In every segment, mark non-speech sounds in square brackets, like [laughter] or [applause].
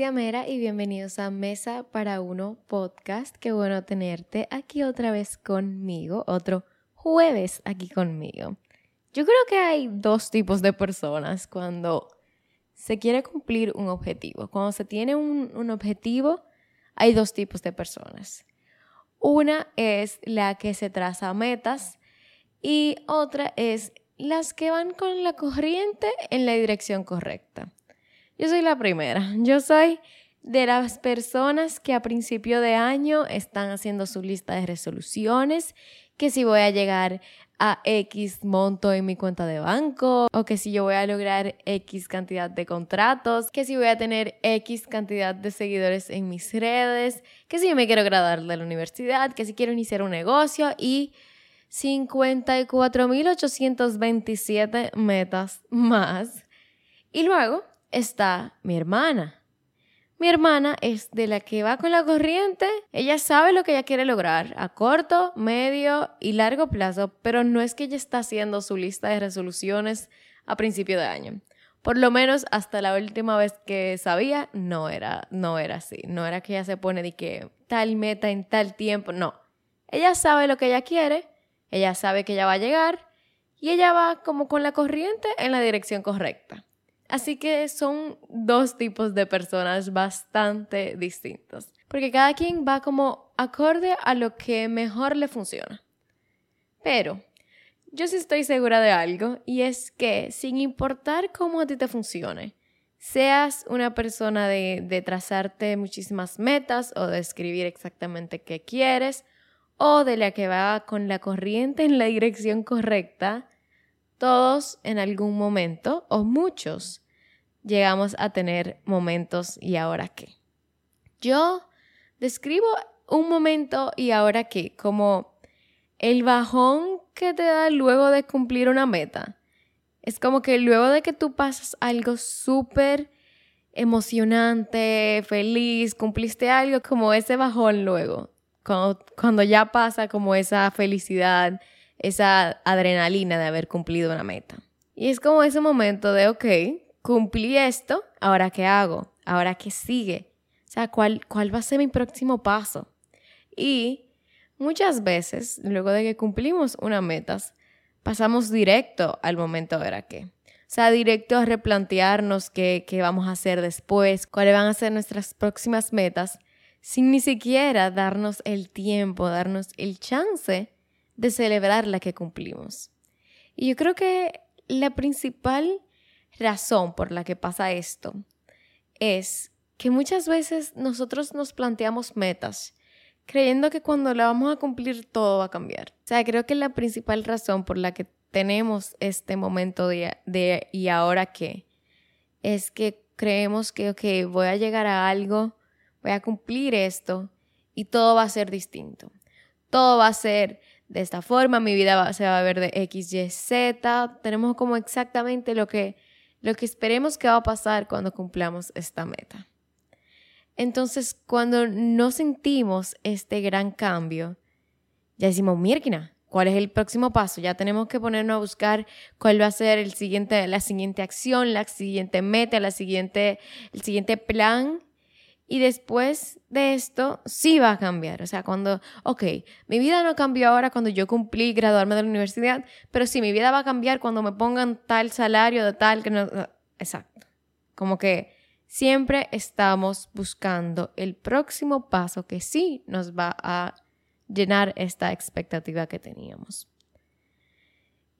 Mera y bienvenidos a Mesa para Uno podcast. Qué bueno tenerte aquí otra vez conmigo, otro jueves aquí conmigo. Yo creo que hay dos tipos de personas cuando se quiere cumplir un objetivo. Cuando se tiene un, un objetivo, hay dos tipos de personas. Una es la que se traza metas y otra es las que van con la corriente en la dirección correcta. Yo soy la primera. Yo soy de las personas que a principio de año están haciendo su lista de resoluciones, que si voy a llegar a X monto en mi cuenta de banco, o que si yo voy a lograr X cantidad de contratos, que si voy a tener X cantidad de seguidores en mis redes, que si me quiero graduar de la universidad, que si quiero iniciar un negocio y 54.827 metas más. Y luego está mi hermana. Mi hermana es de la que va con la corriente. Ella sabe lo que ella quiere lograr a corto, medio y largo plazo, pero no es que ella está haciendo su lista de resoluciones a principio de año. Por lo menos hasta la última vez que sabía, no era, no era así. No era que ella se pone de que tal meta en tal tiempo. No. Ella sabe lo que ella quiere, ella sabe que ella va a llegar y ella va como con la corriente en la dirección correcta. Así que son dos tipos de personas bastante distintos, porque cada quien va como acorde a lo que mejor le funciona. Pero yo sí estoy segura de algo y es que sin importar cómo a ti te funcione, seas una persona de, de trazarte muchísimas metas o de escribir exactamente qué quieres o de la que va con la corriente en la dirección correcta, todos en algún momento, o muchos, llegamos a tener momentos y ahora qué. Yo describo un momento y ahora qué como el bajón que te da luego de cumplir una meta. Es como que luego de que tú pasas algo súper emocionante, feliz, cumpliste algo, como ese bajón luego. Cuando, cuando ya pasa como esa felicidad, esa adrenalina de haber cumplido una meta. Y es como ese momento de, ok, cumplí esto, ahora qué hago, ahora qué sigue, o sea, ¿cuál, cuál va a ser mi próximo paso. Y muchas veces, luego de que cumplimos una meta, pasamos directo al momento de ahora qué. O sea, directo a replantearnos qué, qué vamos a hacer después, cuáles van a ser nuestras próximas metas, sin ni siquiera darnos el tiempo, darnos el chance de celebrar la que cumplimos. Y yo creo que la principal razón por la que pasa esto es que muchas veces nosotros nos planteamos metas creyendo que cuando la vamos a cumplir todo va a cambiar. O sea, creo que la principal razón por la que tenemos este momento de, de y ahora qué es que creemos que, ok, voy a llegar a algo, voy a cumplir esto y todo va a ser distinto. Todo va a ser de esta forma, mi vida se va a ver de X, Y, Z. Tenemos como exactamente lo que, lo que esperemos que va a pasar cuando cumplamos esta meta. Entonces, cuando no sentimos este gran cambio, ya decimos, Mirkina, ¿cuál es el próximo paso? Ya tenemos que ponernos a buscar cuál va a ser el siguiente, la siguiente acción, la siguiente meta, la siguiente, el siguiente plan y después de esto sí va a cambiar. O sea, cuando, ok, mi vida no cambió ahora cuando yo cumplí graduarme de la universidad, pero sí, mi vida va a cambiar cuando me pongan tal salario de tal que no... Exacto. Como que siempre estamos buscando el próximo paso que sí nos va a llenar esta expectativa que teníamos.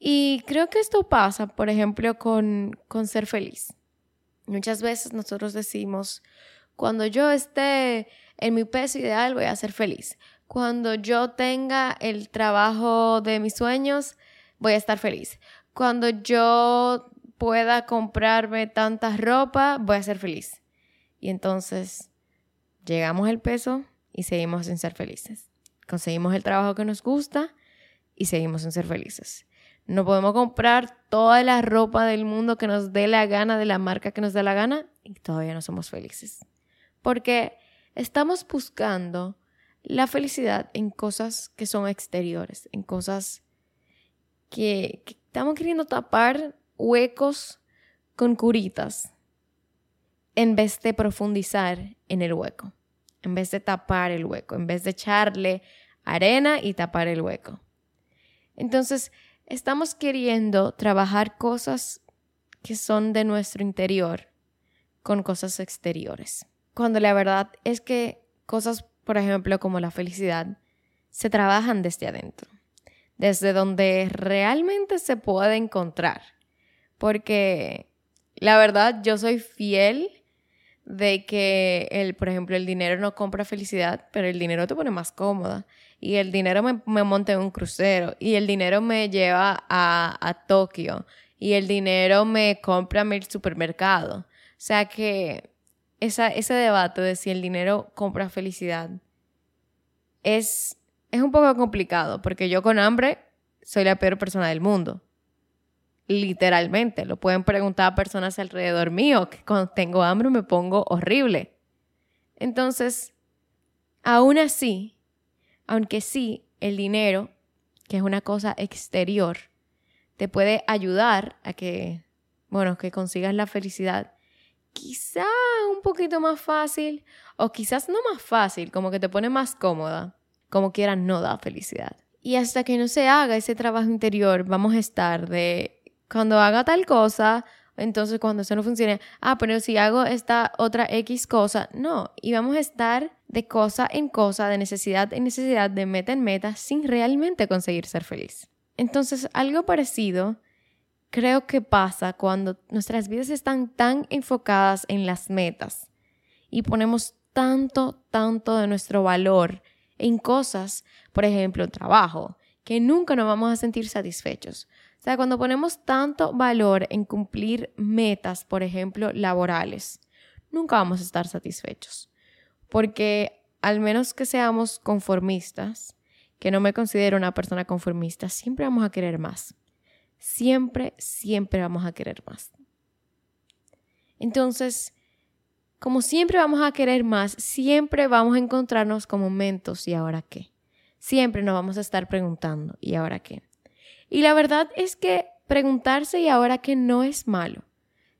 Y creo que esto pasa, por ejemplo, con, con ser feliz. Muchas veces nosotros decimos, cuando yo esté en mi peso ideal voy a ser feliz. Cuando yo tenga el trabajo de mis sueños voy a estar feliz. Cuando yo pueda comprarme tanta ropa voy a ser feliz. Y entonces llegamos al peso y seguimos sin ser felices. Conseguimos el trabajo que nos gusta y seguimos sin ser felices. No podemos comprar toda la ropa del mundo que nos dé la gana de la marca que nos dé la gana y todavía no somos felices porque estamos buscando la felicidad en cosas que son exteriores, en cosas que, estamos queriendo tapar huecos con curitas. en vez de profundizar en el hueco, en vez de tapar el hueco, en vez de echarle arena y tapar el hueco. Entonces, estamos queriendo trabajar cosas que son de nuestro interior con cosas exteriores. Cuando la verdad es que cosas, por ejemplo, como la felicidad, se trabajan desde adentro, desde donde realmente se puede encontrar. Porque la verdad, yo soy fiel de que, el, por ejemplo, el dinero no compra felicidad, pero el dinero te pone más cómoda. Y el dinero me, monta en un crucero. Y el dinero me lleva a, a Tokio. Y el dinero me compra mi supermercado. O sea que esa, ese debate de si el dinero compra felicidad es, es un poco complicado. Porque yo con hambre soy la peor persona del mundo literalmente. Lo pueden preguntar a personas alrededor mío, que cuando tengo hambre me pongo horrible. Entonces, aún así, aunque sí, el dinero, que es una cosa exterior, te puede ayudar a que, bueno, que consigas la felicidad, quizá un poquito más fácil, o quizás no más fácil, como que te pone más cómoda, como quiera no da felicidad. Y hasta que no se haga ese trabajo interior, vamos a estar de cuando haga tal cosa, entonces cuando eso no funcione, ah, pero si hago esta otra X cosa, no, y vamos a estar de cosa en cosa, de necesidad en necesidad, de meta en meta, sin realmente conseguir ser feliz. Entonces, algo parecido creo que pasa cuando nuestras vidas están tan enfocadas en las metas y ponemos tanto, tanto de nuestro valor en cosas, por ejemplo, trabajo, que nunca nos vamos a sentir satisfechos. O sea, cuando ponemos tanto valor en cumplir metas, por ejemplo, laborales, nunca vamos a estar satisfechos. Porque al menos que seamos conformistas, que no me considero una persona conformista, siempre vamos a querer más. Siempre, siempre vamos a querer más. Entonces, como siempre vamos a querer más, siempre vamos a encontrarnos con momentos y ahora qué. Siempre nos vamos a estar preguntando, ¿y ahora qué? Y la verdad es que preguntarse y ahora que no es malo.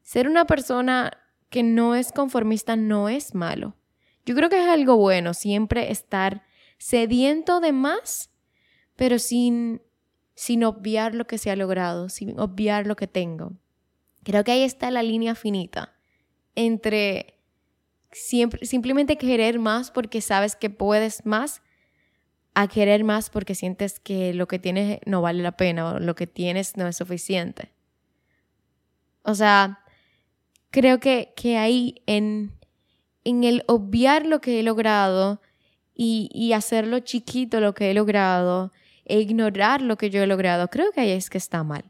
Ser una persona que no es conformista no es malo. Yo creo que es algo bueno siempre estar sediento de más, pero sin, sin obviar lo que se ha logrado, sin obviar lo que tengo. Creo que ahí está la línea finita entre siempre, simplemente querer más porque sabes que puedes más a querer más porque sientes que lo que tienes no vale la pena o lo que tienes no es suficiente. O sea, creo que, que ahí en, en el obviar lo que he logrado y, y hacerlo chiquito lo que he logrado e ignorar lo que yo he logrado, creo que ahí es que está mal.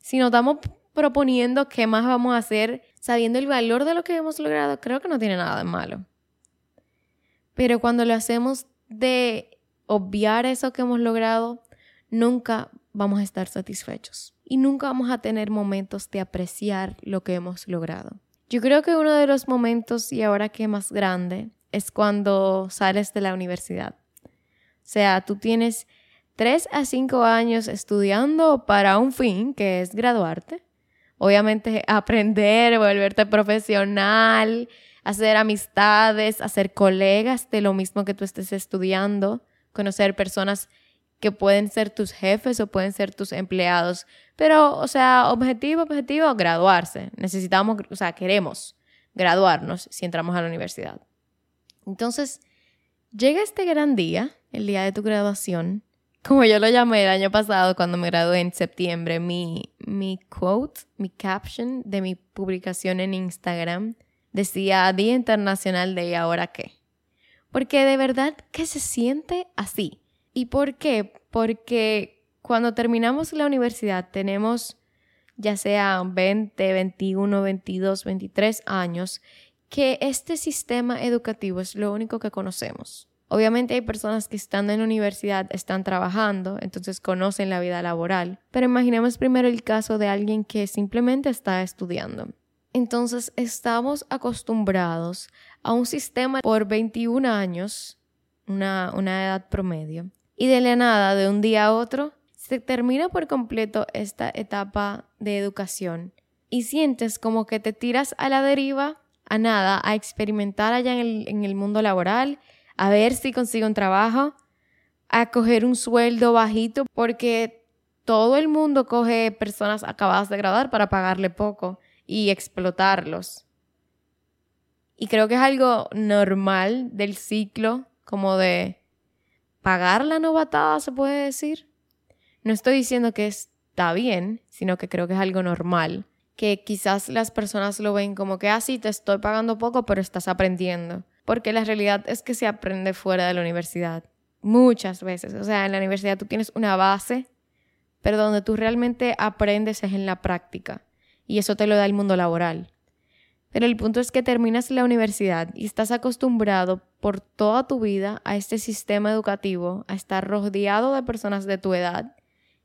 Si nos estamos proponiendo qué más vamos a hacer sabiendo el valor de lo que hemos logrado, creo que no tiene nada de malo. Pero cuando lo hacemos de obviar eso que hemos logrado, nunca vamos a estar satisfechos y nunca vamos a tener momentos de apreciar lo que hemos logrado. Yo creo que uno de los momentos, y ahora que más grande, es cuando sales de la universidad. O sea, tú tienes tres a cinco años estudiando para un fin, que es graduarte. Obviamente [laughs] aprender, volverte profesional, hacer amistades, hacer colegas de lo mismo que tú estés estudiando conocer personas que pueden ser tus jefes o pueden ser tus empleados. Pero, o sea, objetivo, objetivo, graduarse. Necesitamos, o sea, queremos graduarnos si entramos a la universidad. Entonces, llega este gran día, el día de tu graduación, como yo lo llamé el año pasado cuando me gradué en septiembre, mi, mi quote, mi caption de mi publicación en Instagram decía Día Internacional de ¿Y ahora qué? Porque de verdad que se siente así. ¿Y por qué? Porque cuando terminamos la universidad tenemos ya sea 20, 21, 22, 23 años, que este sistema educativo es lo único que conocemos. Obviamente hay personas que estando en la universidad están trabajando, entonces conocen la vida laboral, pero imaginemos primero el caso de alguien que simplemente está estudiando. Entonces estamos acostumbrados a un sistema por 21 años, una, edad promedio, y de la nada, de un día a otro, se termina por completo esta etapa de educación y sientes como que te tiras a la deriva a nada, a experimentar allá en el mundo laboral, a ver si consigo un trabajo, a coger un sueldo bajito, porque todo el mundo coge personas acabadas de graduar para pagarle poco y explotarlos. Y creo que es algo normal del ciclo, como de pagar la novatada, se puede decir. No estoy diciendo que está bien, sino que creo que es algo normal que quizás las personas lo ven como que, ah, te estoy pagando poco, pero estás aprendiendo. Porque la realidad es que se aprende fuera de la universidad. Muchas veces. O sea, en la universidad tú tienes una base, pero donde tú realmente aprendes es en la práctica. Y eso te lo da el mundo laboral. Pero el punto es que terminas la universidad y estás acostumbrado por toda tu vida a este sistema educativo, a estar rodeado de personas de tu edad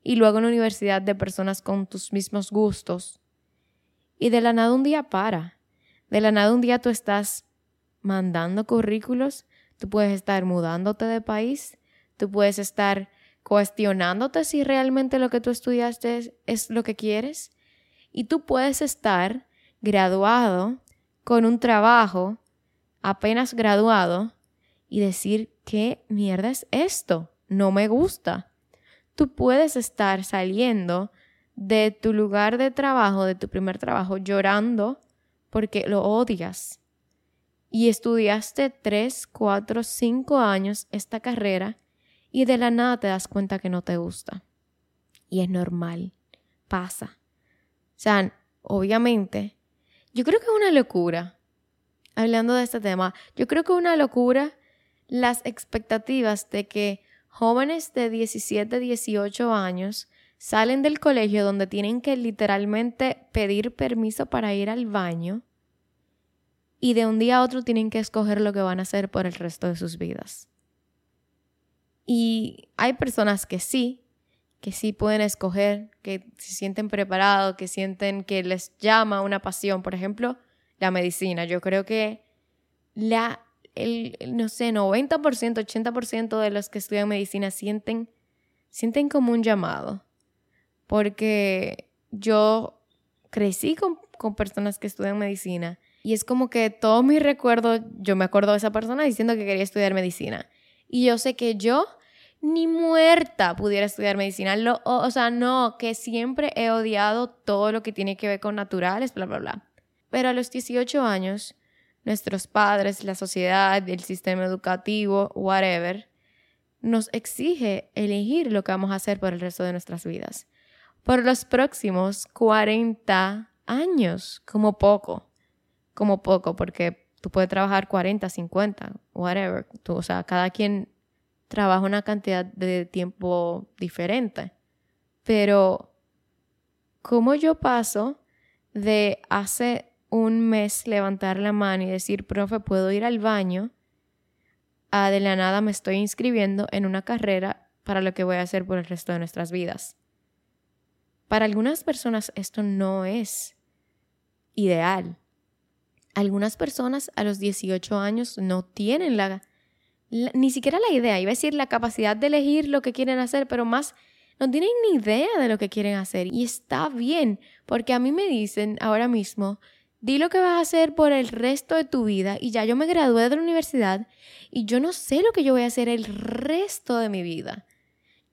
y luego en la universidad de personas con tus mismos gustos y de la nada un día para. De la nada un día tú estás mandando currículos, tú puedes estar mudándote de país, tú puedes estar cuestionándote si realmente lo que tú estudiaste es, lo que quieres. Y tú puedes estar graduado con un trabajo, apenas graduado, y decir, ¿qué mierda es esto? No me gusta. Tú puedes estar saliendo de tu lugar de trabajo, de tu primer trabajo, llorando porque lo odias. Y estudiaste tres, cuatro, cinco años esta carrera y de la nada te das cuenta que no te gusta. Y es normal, pasa. O sea, obviamente, yo creo que es una locura, hablando de este tema, yo creo que es una locura las expectativas de que jóvenes de 17, 18 años salen del colegio donde tienen que literalmente pedir permiso para ir al baño y de un día a otro tienen que escoger lo que van a hacer por el resto de sus vidas. Y hay personas que sí, que sí pueden escoger, que se sienten preparados, que sienten que les llama una pasión. Por ejemplo, la medicina. Yo creo que la, el, no sé, 90%, 80% de los que estudian medicina sienten, sienten como un llamado porque yo crecí con, personas que estudian medicina y es como que todos mis recuerdos, yo me acuerdo de esa persona diciendo que quería estudiar medicina. Y yo sé que yo ni muerta pudiera estudiar medicina. o, o, sea, no, que siempre he odiado todo lo que tiene que ver con naturales, bla, bla, bla. Pero a los 18 años, nuestros padres, la sociedad, el sistema educativo, whatever, nos exige elegir lo que vamos a hacer por el resto de nuestras vidas por los próximos 40 años, como poco, como poco, porque tú puedes trabajar 40, 50, whatever, tú, o sea, cada quien trabaja una cantidad de tiempo diferente, pero ¿cómo yo paso de hace un mes levantar la mano y decir, profe, puedo ir al baño, a de la nada me estoy inscribiendo en una carrera para lo que voy a hacer por el resto de nuestras vidas? Para algunas personas esto no es ideal. Algunas personas a los 18 años no tienen la, ni siquiera la idea, iba a decir la capacidad de elegir lo que quieren hacer, pero más no tienen ni idea de lo que quieren hacer. Y está bien, porque a mí me dicen ahora mismo, di lo que vas a hacer por el resto de tu vida y ya yo me gradué de la universidad y yo no sé lo que yo voy a hacer el resto de mi vida.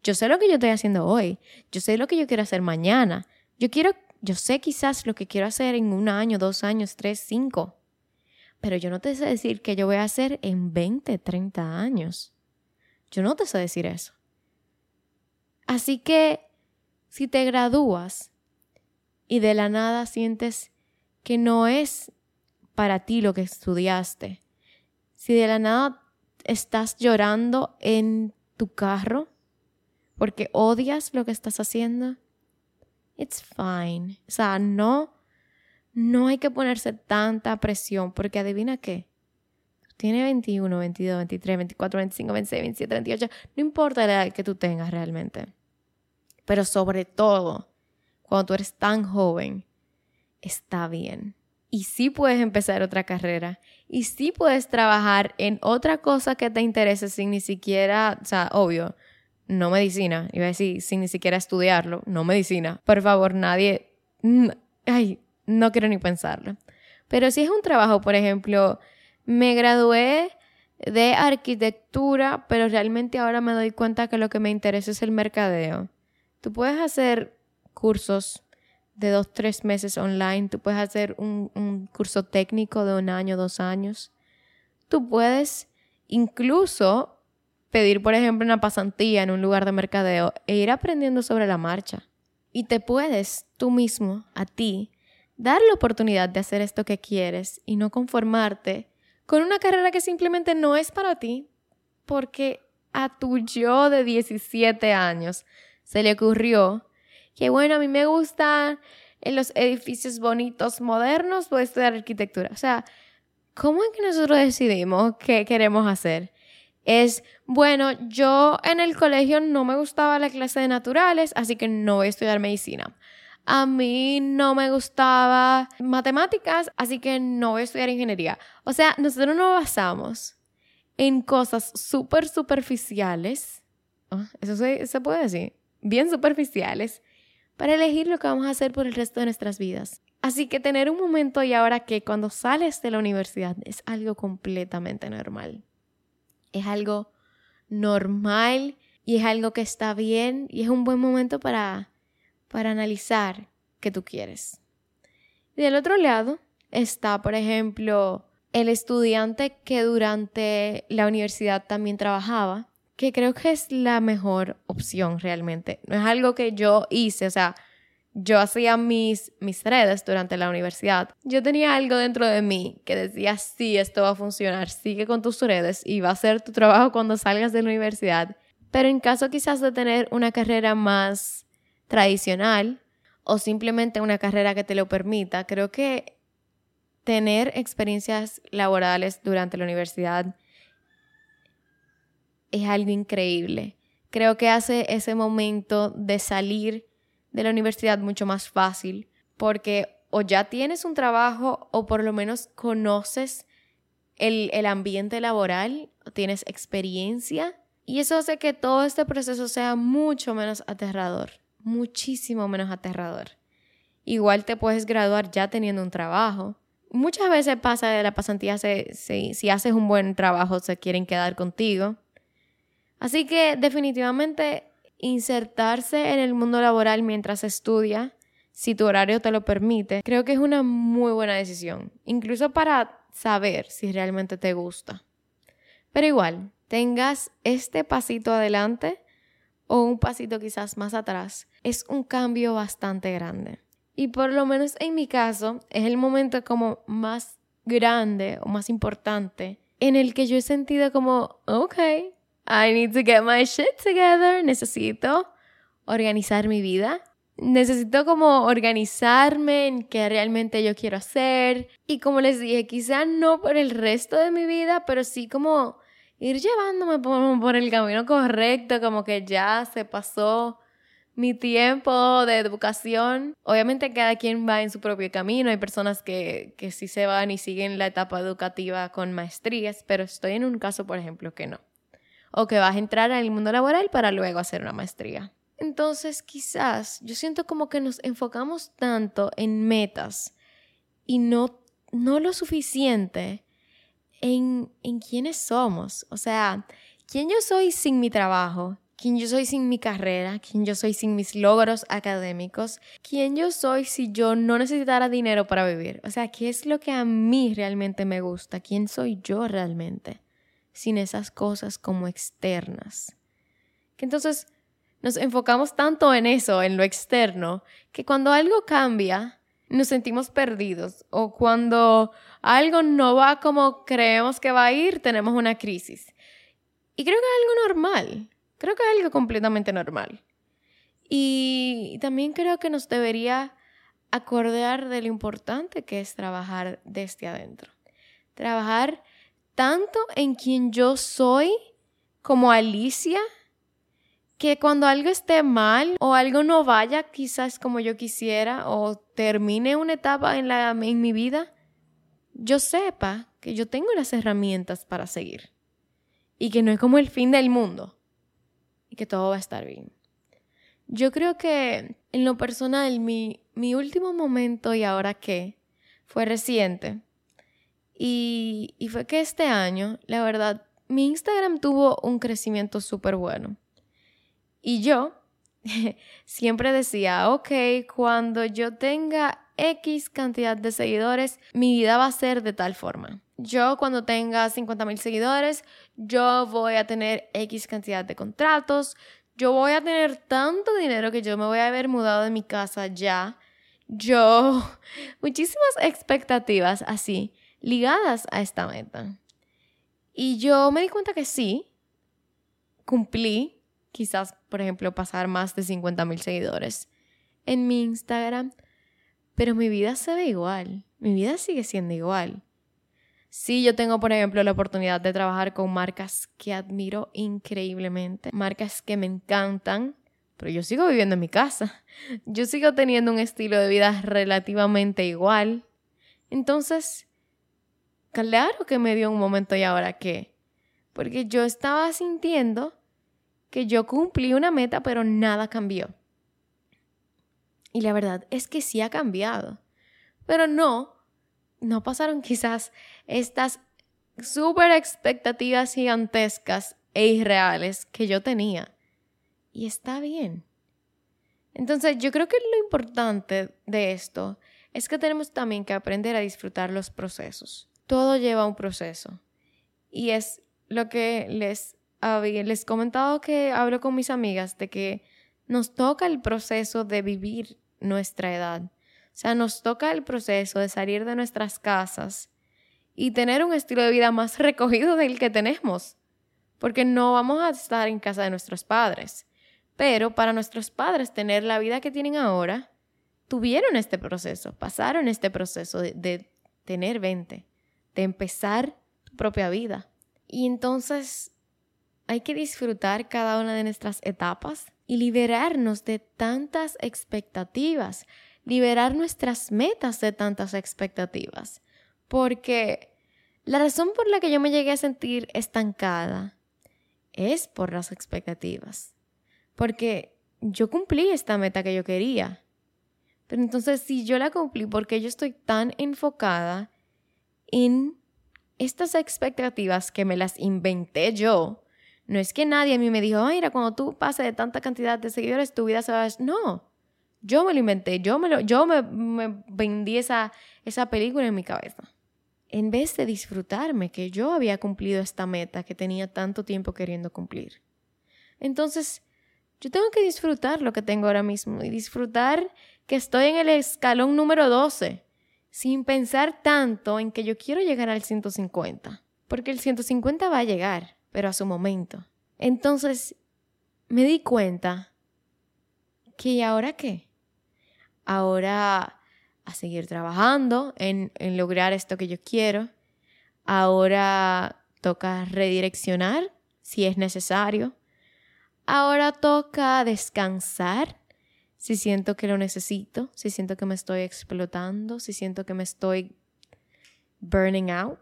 Yo sé lo que yo estoy haciendo hoy. Yo sé lo que yo quiero hacer mañana. Yo quiero, yo sé quizás lo que quiero hacer en un año, dos años, tres, cinco. Pero yo no te sé decir qué yo voy a hacer en 20, 30 años. Yo no te sé decir eso. Así que si te gradúas y de la nada sientes que no es para ti lo que estudiaste, si de la nada estás llorando en tu carro porque odias lo que estás haciendo, it's fine. O sea, no, no hay que ponerse tanta presión, porque adivina qué. Tiene 21, 22, 23, 24, 25, 26, 27, 28. No importa la edad que tú tengas realmente. Pero sobre todo, cuando tú eres tan joven, está bien. Y sí puedes empezar otra carrera. Y sí puedes trabajar en otra cosa que te interese sin ni siquiera, o sea, obvio, no medicina, iba a decir sin ni siquiera estudiarlo, no medicina. Por favor, nadie, ay, no quiero ni pensarlo. Pero si es un trabajo, por ejemplo, me gradué de arquitectura, pero realmente ahora me doy cuenta que lo que me interesa es el mercadeo. Tú puedes hacer cursos de dos, tres meses online, tú puedes hacer un, un curso técnico de un año, dos años. Tú puedes incluso pedir, por ejemplo, una pasantía en un lugar de mercadeo e ir aprendiendo sobre la marcha. Y te puedes tú mismo, a ti, dar la oportunidad de hacer esto que quieres y no conformarte con una carrera que simplemente no es para ti, porque a tu yo de 17 años se le ocurrió que, bueno, a mí me gustan en los edificios bonitos, modernos, voy estudiar arquitectura. O sea, ¿cómo es que nosotros decidimos qué queremos hacer? Es, bueno, yo en el colegio no me gustaba la clase de naturales, así que no voy a estudiar medicina. A mí no me gustaba matemáticas, así que no voy a estudiar ingeniería. O sea, nosotros nos basamos en cosas súper superficiales, ah, eso se, se puede decir, bien superficiales, para elegir lo que vamos a hacer por el resto de nuestras vidas. Así que tener un momento y ahora que cuando sales de la universidad es algo completamente normal. Es algo normal y es algo que está bien y es un buen momento para, para analizar qué tú quieres. Y del otro lado está, por ejemplo, el estudiante que durante la universidad también trabajaba, que creo que es la mejor opción realmente. No es algo que yo hice, o sea, yo hacía mis, mis redes durante la universidad, yo tenía algo dentro de mí que decía, sí, esto va a funcionar, sigue con tus redes y va a ser tu trabajo cuando salgas de la universidad. Pero en caso quizás de tener una carrera más tradicional o simplemente una carrera que te lo permita, creo que tener experiencias laborales durante la universidad es algo increíble. Creo que hace ese momento de salir de la universidad mucho más fácil porque o ya tienes un trabajo o por lo menos conoces el, el ambiente laboral, tienes experiencia y eso hace que todo este proceso sea mucho menos aterrador, muchísimo menos aterrador. Igual te puedes graduar ya teniendo un trabajo. Muchas veces pasa de la pasantía, si haces un buen trabajo, se quieren quedar contigo. Así que definitivamente insertarse en el mundo laboral mientras estudia, si tu horario te lo permite, creo que es una muy buena decisión, incluso para saber si realmente te gusta. Pero igual, tengas este pasito adelante o un pasito quizás más atrás, es un cambio bastante grande. Y por lo menos en mi caso, es el momento como más grande o más importante en el que yo he sentido como, ok, I need to get my shit together. Necesito organizar mi vida. Necesito como organizarme en qué realmente yo quiero hacer. Y como les dije, quizá no por el resto de mi vida, pero sí como ir llevándome por, por el camino correcto, como que ya se pasó mi tiempo de educación. Obviamente cada quien va en su propio camino. Hay personas que, que sí se van y siguen la etapa educativa con maestrías, pero estoy en un caso, por ejemplo, que no o que vas a entrar en el mundo laboral para luego hacer una maestría. Entonces, quizás yo siento como que nos enfocamos tanto en metas y no, no lo suficiente en, en quiénes somos. O sea, quién yo soy sin mi trabajo, quién yo soy sin mi carrera, quién yo soy sin mis logros académicos, quién yo soy si yo no necesitara dinero para vivir. O sea, ¿qué es lo que a mí realmente me gusta? ¿Quién soy yo realmente? Sin esas cosas como externas. Que entonces nos enfocamos tanto en eso, en lo externo, que cuando algo cambia, nos sentimos perdidos o cuando algo no va como creemos que va a ir, tenemos una crisis. Y creo que es algo normal, creo que es algo completamente normal. Y también creo que nos debería acordar de lo importante que es trabajar desde adentro. Trabajar tanto en quien yo soy como Alicia, que cuando algo esté mal o algo no vaya quizás como yo quisiera o termine una etapa en, la, en mi vida, yo sepa que yo tengo las herramientas para seguir y que no es como el fin del mundo y que todo va a estar bien. Yo creo que en lo personal mi, mi último momento y ahora qué fue reciente. Y, fue que este año, la verdad, mi Instagram tuvo un crecimiento súper bueno. Y yo [laughs] siempre decía, ok, cuando yo tenga X cantidad de seguidores, mi vida va a ser de tal forma. Yo cuando tenga 50 mil seguidores, yo voy a tener X cantidad de contratos, yo voy a tener tanto dinero que yo me voy a haber mudado de mi casa ya. Yo, [laughs] muchísimas expectativas así, ligadas a esta meta. Y yo me di cuenta que sí, cumplí, quizás, por ejemplo, pasar más de 50 mil seguidores en mi Instagram, pero mi vida se ve igual, mi vida sigue siendo igual. Sí, yo tengo, por ejemplo, la oportunidad de trabajar con marcas que admiro increíblemente, marcas que me encantan, pero yo sigo viviendo en mi casa. Yo sigo teniendo un estilo de vida relativamente igual. Entonces, claro que me dio un momento y ahora qué. Porque yo estaba sintiendo que yo cumplí una meta, pero nada cambió. Y la verdad es que sí ha cambiado. Pero no, no pasaron [laughs] quizás estas súper expectativas gigantescas e irreales que yo tenía. Y está bien. Entonces yo creo que lo importante de esto es que tenemos también que aprender a disfrutar los procesos. Todo lleva un proceso. Y es lo que les les comentado que hablo con mis amigas de que nos toca el proceso de vivir nuestra edad. O sea, nos toca el proceso de salir de nuestras casas y tener un estilo de vida más [laughs] recogido del que tenemos. Porque no vamos a estar en casa de nuestros padres. Pero para nuestros padres tener la vida que tienen ahora, tuvieron este proceso, pasaron este proceso de, de tener 20, de empezar tu propia vida. Y entonces hay que disfrutar cada una de nuestras etapas y liberarnos de tantas expectativas, liberar nuestras metas de tantas expectativas. Porque la razón por la que yo me llegué a sentir estancada es por las expectativas. Porque yo cumplí esta meta que yo quería. Pero entonces si yo la cumplí, porque yo estoy tan enfocada en estas expectativas que me las inventé yo, no es que nadie a mí me dijo, mira, cuando tú pases de tanta cantidad de seguidores, tu vida se va a... No, yo me lo inventé, yo me, lo, yo me, me vendí esa, esa película en mi cabeza. En vez de disfrutarme que yo había cumplido esta meta que tenía tanto tiempo queriendo cumplir. Entonces, yo tengo que disfrutar lo que tengo ahora mismo y disfrutar que estoy en el escalón número 12, sin pensar tanto en que yo quiero llegar al 150, porque el 150 va a llegar pero a su momento. Entonces me di cuenta que ¿y ahora qué? Ahora a seguir trabajando en lograr esto que yo quiero. Ahora toca redireccionar si es necesario. Ahora toca descansar si siento que lo necesito, si siento que me estoy explotando, si siento que me estoy burning out.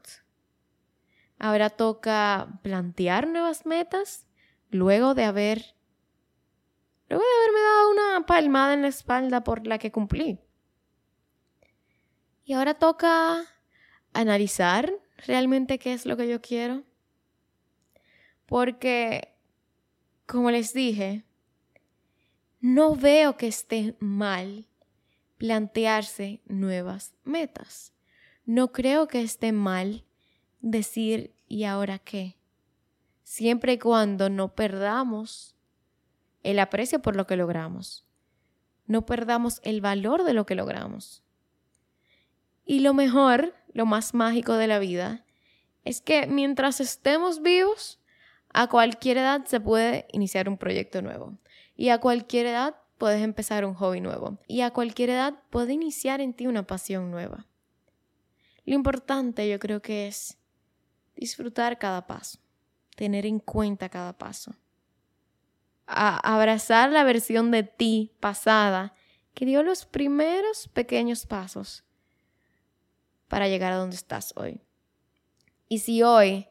Ahora toca plantear nuevas metas luego de haber luego de haberme dado una palmada en la espalda por la que cumplí. Y ahora toca analizar realmente qué es lo que yo quiero. Porque, como les dije, no veo que esté mal plantearse nuevas metas. No creo que esté mal decir ¿y ahora qué? Siempre y cuando no perdamos el aprecio por lo que logramos, no perdamos el valor de lo que logramos. Y lo mejor, lo más mágico de la vida, es que mientras estemos vivos, a cualquier edad se puede iniciar un proyecto nuevo. Y a cualquier edad puedes empezar un hobby nuevo. Y a cualquier edad puede iniciar en ti una pasión nueva. Lo importante yo creo que es disfrutar cada paso, tener en cuenta cada paso. abrazar la versión de ti pasada que dio los primeros pequeños pasos para llegar a donde estás hoy. Y si hoy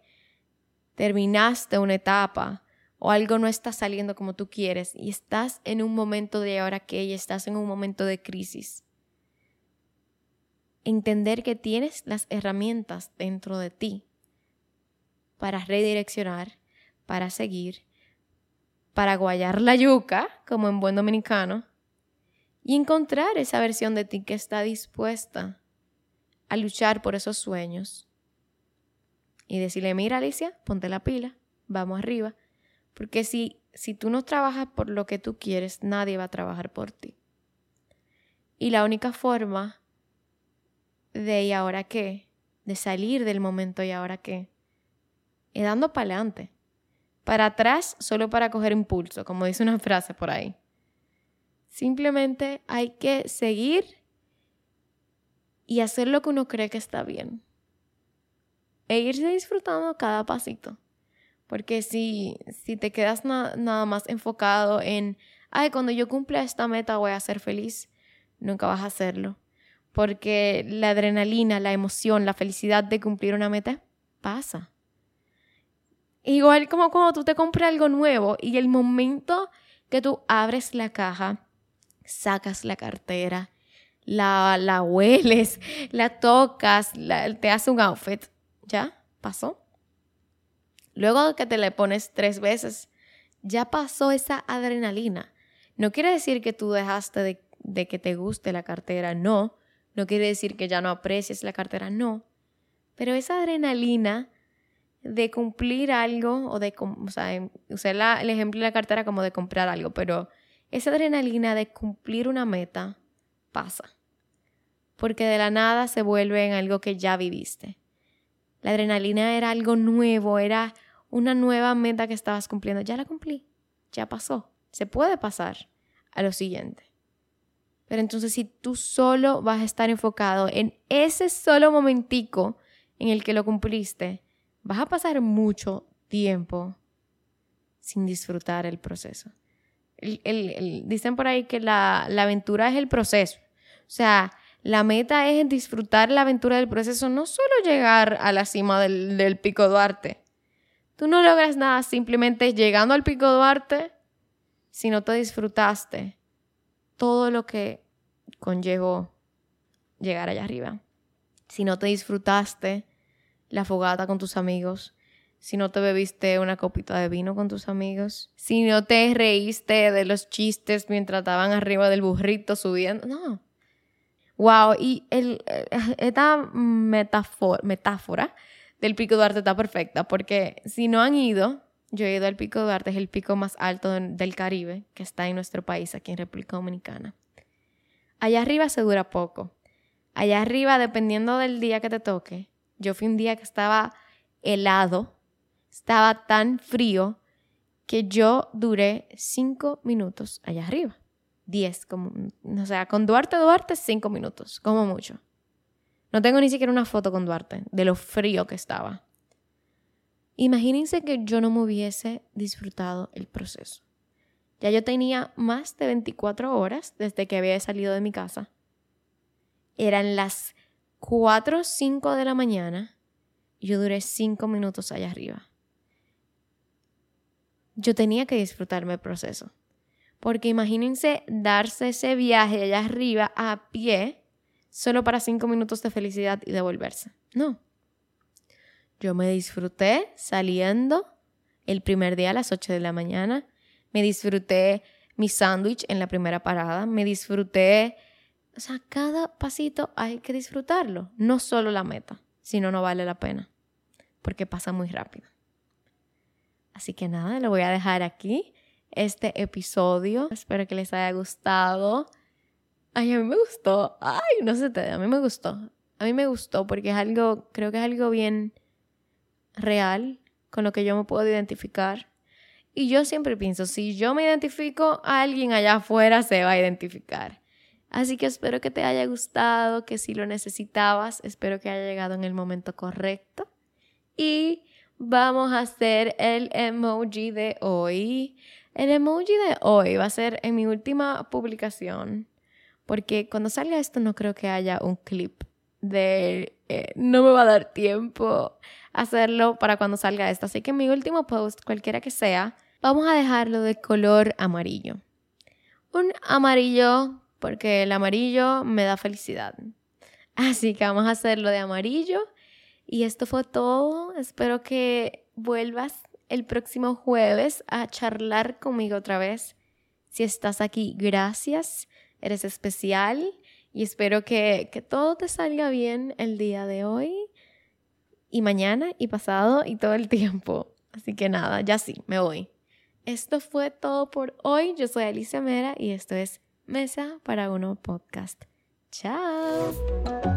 terminaste una etapa o algo no está saliendo como tú quieres y estás en un momento de ahora que y estás en un momento de crisis, entender que tienes las herramientas dentro de ti para redireccionar, para seguir, para guayar la yuca, como en buen dominicano, y encontrar esa versión de ti que está dispuesta a luchar por esos sueños. Y decirle, mira Alicia, ponte la pila, vamos arriba, porque si, si tú no trabajas por lo que tú quieres, nadie va a trabajar por ti. Y la única forma de ¿y ahora qué? De salir del momento ¿y ahora qué? Es dando para adelante. Para atrás solo para coger impulso, como dice una frase por ahí. Simplemente hay que seguir y hacer lo que uno cree que está bien. E irse disfrutando cada pasito. Porque si, si te quedas nada más enfocado en, ay, cuando yo cumpla esta meta voy a ser feliz, nunca vas a hacerlo porque la adrenalina, la emoción, la felicidad de cumplir una meta pasa. Igual como cuando tú te compras algo nuevo y el momento que tú abres la caja, sacas la cartera, la, la hueles, la tocas, te hace un outfit, ¿ya? ¿Pasó? Luego que te le pones tres veces, ya pasó esa adrenalina. No quiere decir que tú dejaste de, que te guste la cartera, no. No quiere decir que ya no aprecies la cartera, no. Pero esa adrenalina de cumplir algo o de, o sea, usé el ejemplo de la cartera como de comprar algo, pero esa adrenalina de cumplir una meta pasa. Porque de la nada se vuelve en algo que ya viviste. La adrenalina era algo nuevo, era una nueva meta que estabas cumpliendo. Ya la cumplí, ya pasó. Se puede pasar a lo siguiente. Pero entonces si tú solo vas a estar enfocado en ese solo momentico en el que lo cumpliste, vas a pasar mucho tiempo sin disfrutar el proceso. dicen por ahí que la, aventura es el proceso. O sea, la meta es disfrutar la aventura del proceso, no solo llegar a la cima del, del Pico Duarte. Tú no logras nada simplemente llegando al Pico Duarte si no te disfrutaste todo lo que conllevó llegar allá arriba. Si no te disfrutaste la fogata con tus amigos, si no te bebiste una copita de vino con tus amigos, si no te reíste de los chistes mientras estaban arriba del burrito subiendo, no. Wow, y eh, esta metáfora del Pico Duarte está perfecta, porque si no han ido, yo he ido al Pico Duarte, es el pico más alto del Caribe, que está en nuestro país, aquí en República Dominicana. Allá arriba se dura poco. Allá arriba, dependiendo del día que te toque, yo fui un día que estaba helado, estaba tan frío que yo duré cinco minutos allá arriba. Diez, como, o sea, con Duarte, Duarte, cinco minutos, como mucho. No tengo ni siquiera una foto con Duarte, de lo frío que estaba. Imagínense que yo no me hubiese disfrutado el proceso. Ya yo tenía más de 24 horas desde que había salido de mi casa. Eran las 4 o 5 de la mañana yo duré 5 minutos allá arriba. Yo tenía que disfrutarme el proceso. Porque imagínense darse ese viaje allá arriba a pie solo para 5 minutos de felicidad y devolverse. No. Yo me disfruté saliendo el primer día a las 8 de la mañana me disfruté mi sándwich en la primera parada, me disfruté, o sea, cada pasito hay que disfrutarlo, no solo la meta, si no, no vale la pena, porque pasa muy rápido. Así que nada, lo voy a dejar aquí, este episodio, espero que les haya gustado. Ay, a mí me gustó, ay, no sé, a mí me gustó, a mí me gustó porque es algo, creo que es algo bien real, con lo que yo me puedo identificar y yo siempre pienso, si yo me identifico, alguien allá afuera se va a identificar. Así que espero que te haya gustado, que si lo necesitabas, espero que haya llegado en el momento correcto. Y vamos a hacer el emoji de hoy. El emoji de hoy va a ser en mi última publicación, porque cuando salga esto no creo que haya un clip de... Eh, no me va a dar tiempo hacerlo para cuando salga esto. Así que mi último post, cualquiera que sea, Vamos a dejarlo de color amarillo. Un amarillo porque el amarillo me da felicidad. Así que vamos a hacerlo de amarillo. Y esto fue todo. Espero que vuelvas el próximo jueves a charlar conmigo otra vez. Si estás aquí, gracias. Eres especial y espero que, que todo te salga bien el día de hoy y mañana y pasado y todo el [laughs] tiempo. Así que nada, ya sí, me voy. Esto fue todo por hoy. Yo soy Alicia Mera y esto es Mesa para Uno Podcast. Chao.